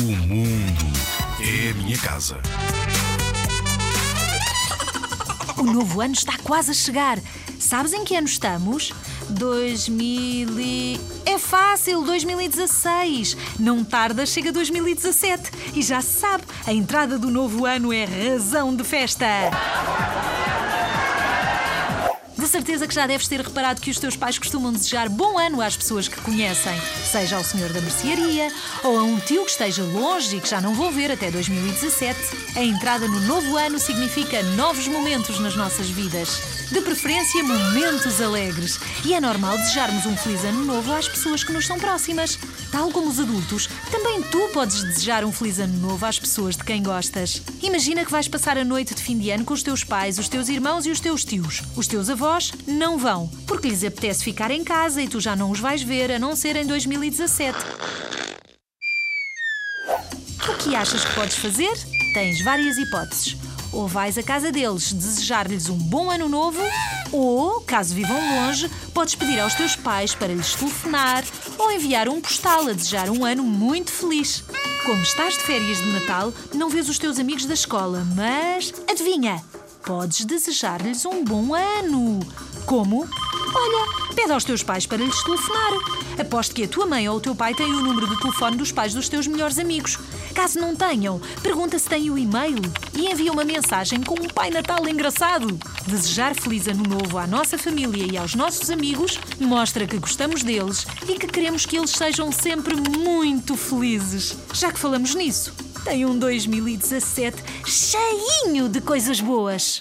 O mundo é a minha casa. O novo ano está quase a chegar. Sabes em que ano estamos? 2000 e... É fácil, 2016. Não tarda, chega 2017. E já se sabe, a entrada do novo ano é razão de festa. De certeza que já deves ter reparado que os teus pais costumam desejar bom ano às pessoas que conhecem, seja ao senhor da mercearia ou a um tio que esteja longe e que já não vão ver até 2017. A entrada no novo ano significa novos momentos nas nossas vidas. De preferência, momentos alegres. E é normal desejarmos um feliz ano novo às pessoas que nos são próximas. Tal como os adultos, também tu podes desejar um feliz ano novo às pessoas de quem gostas. Imagina que vais passar a noite de fim de ano com os teus pais, os teus irmãos e os teus tios. Os teus avós não vão, porque lhes apetece ficar em casa e tu já não os vais ver, a não ser em 2017. O que achas que podes fazer? Tens várias hipóteses. Ou vais à casa deles desejar-lhes um bom ano novo, ou, caso vivam longe, podes pedir aos teus pais para lhes telefonar ou enviar um postal a desejar um ano muito feliz. Como estás de férias de Natal, não vês os teus amigos da escola, mas adivinha, podes desejar-lhes um bom ano. Como? Olha, pede aos teus pais para lhes telefonar. Aposto que a tua mãe ou o teu pai têm o número de telefone dos pais dos teus melhores amigos. Caso não tenham, pergunta se têm o e-mail e envia uma mensagem com um Pai Natal engraçado. Desejar feliz ano novo à nossa família e aos nossos amigos mostra que gostamos deles e que queremos que eles sejam sempre muito felizes. Já que falamos nisso, tem um 2017 cheinho de coisas boas.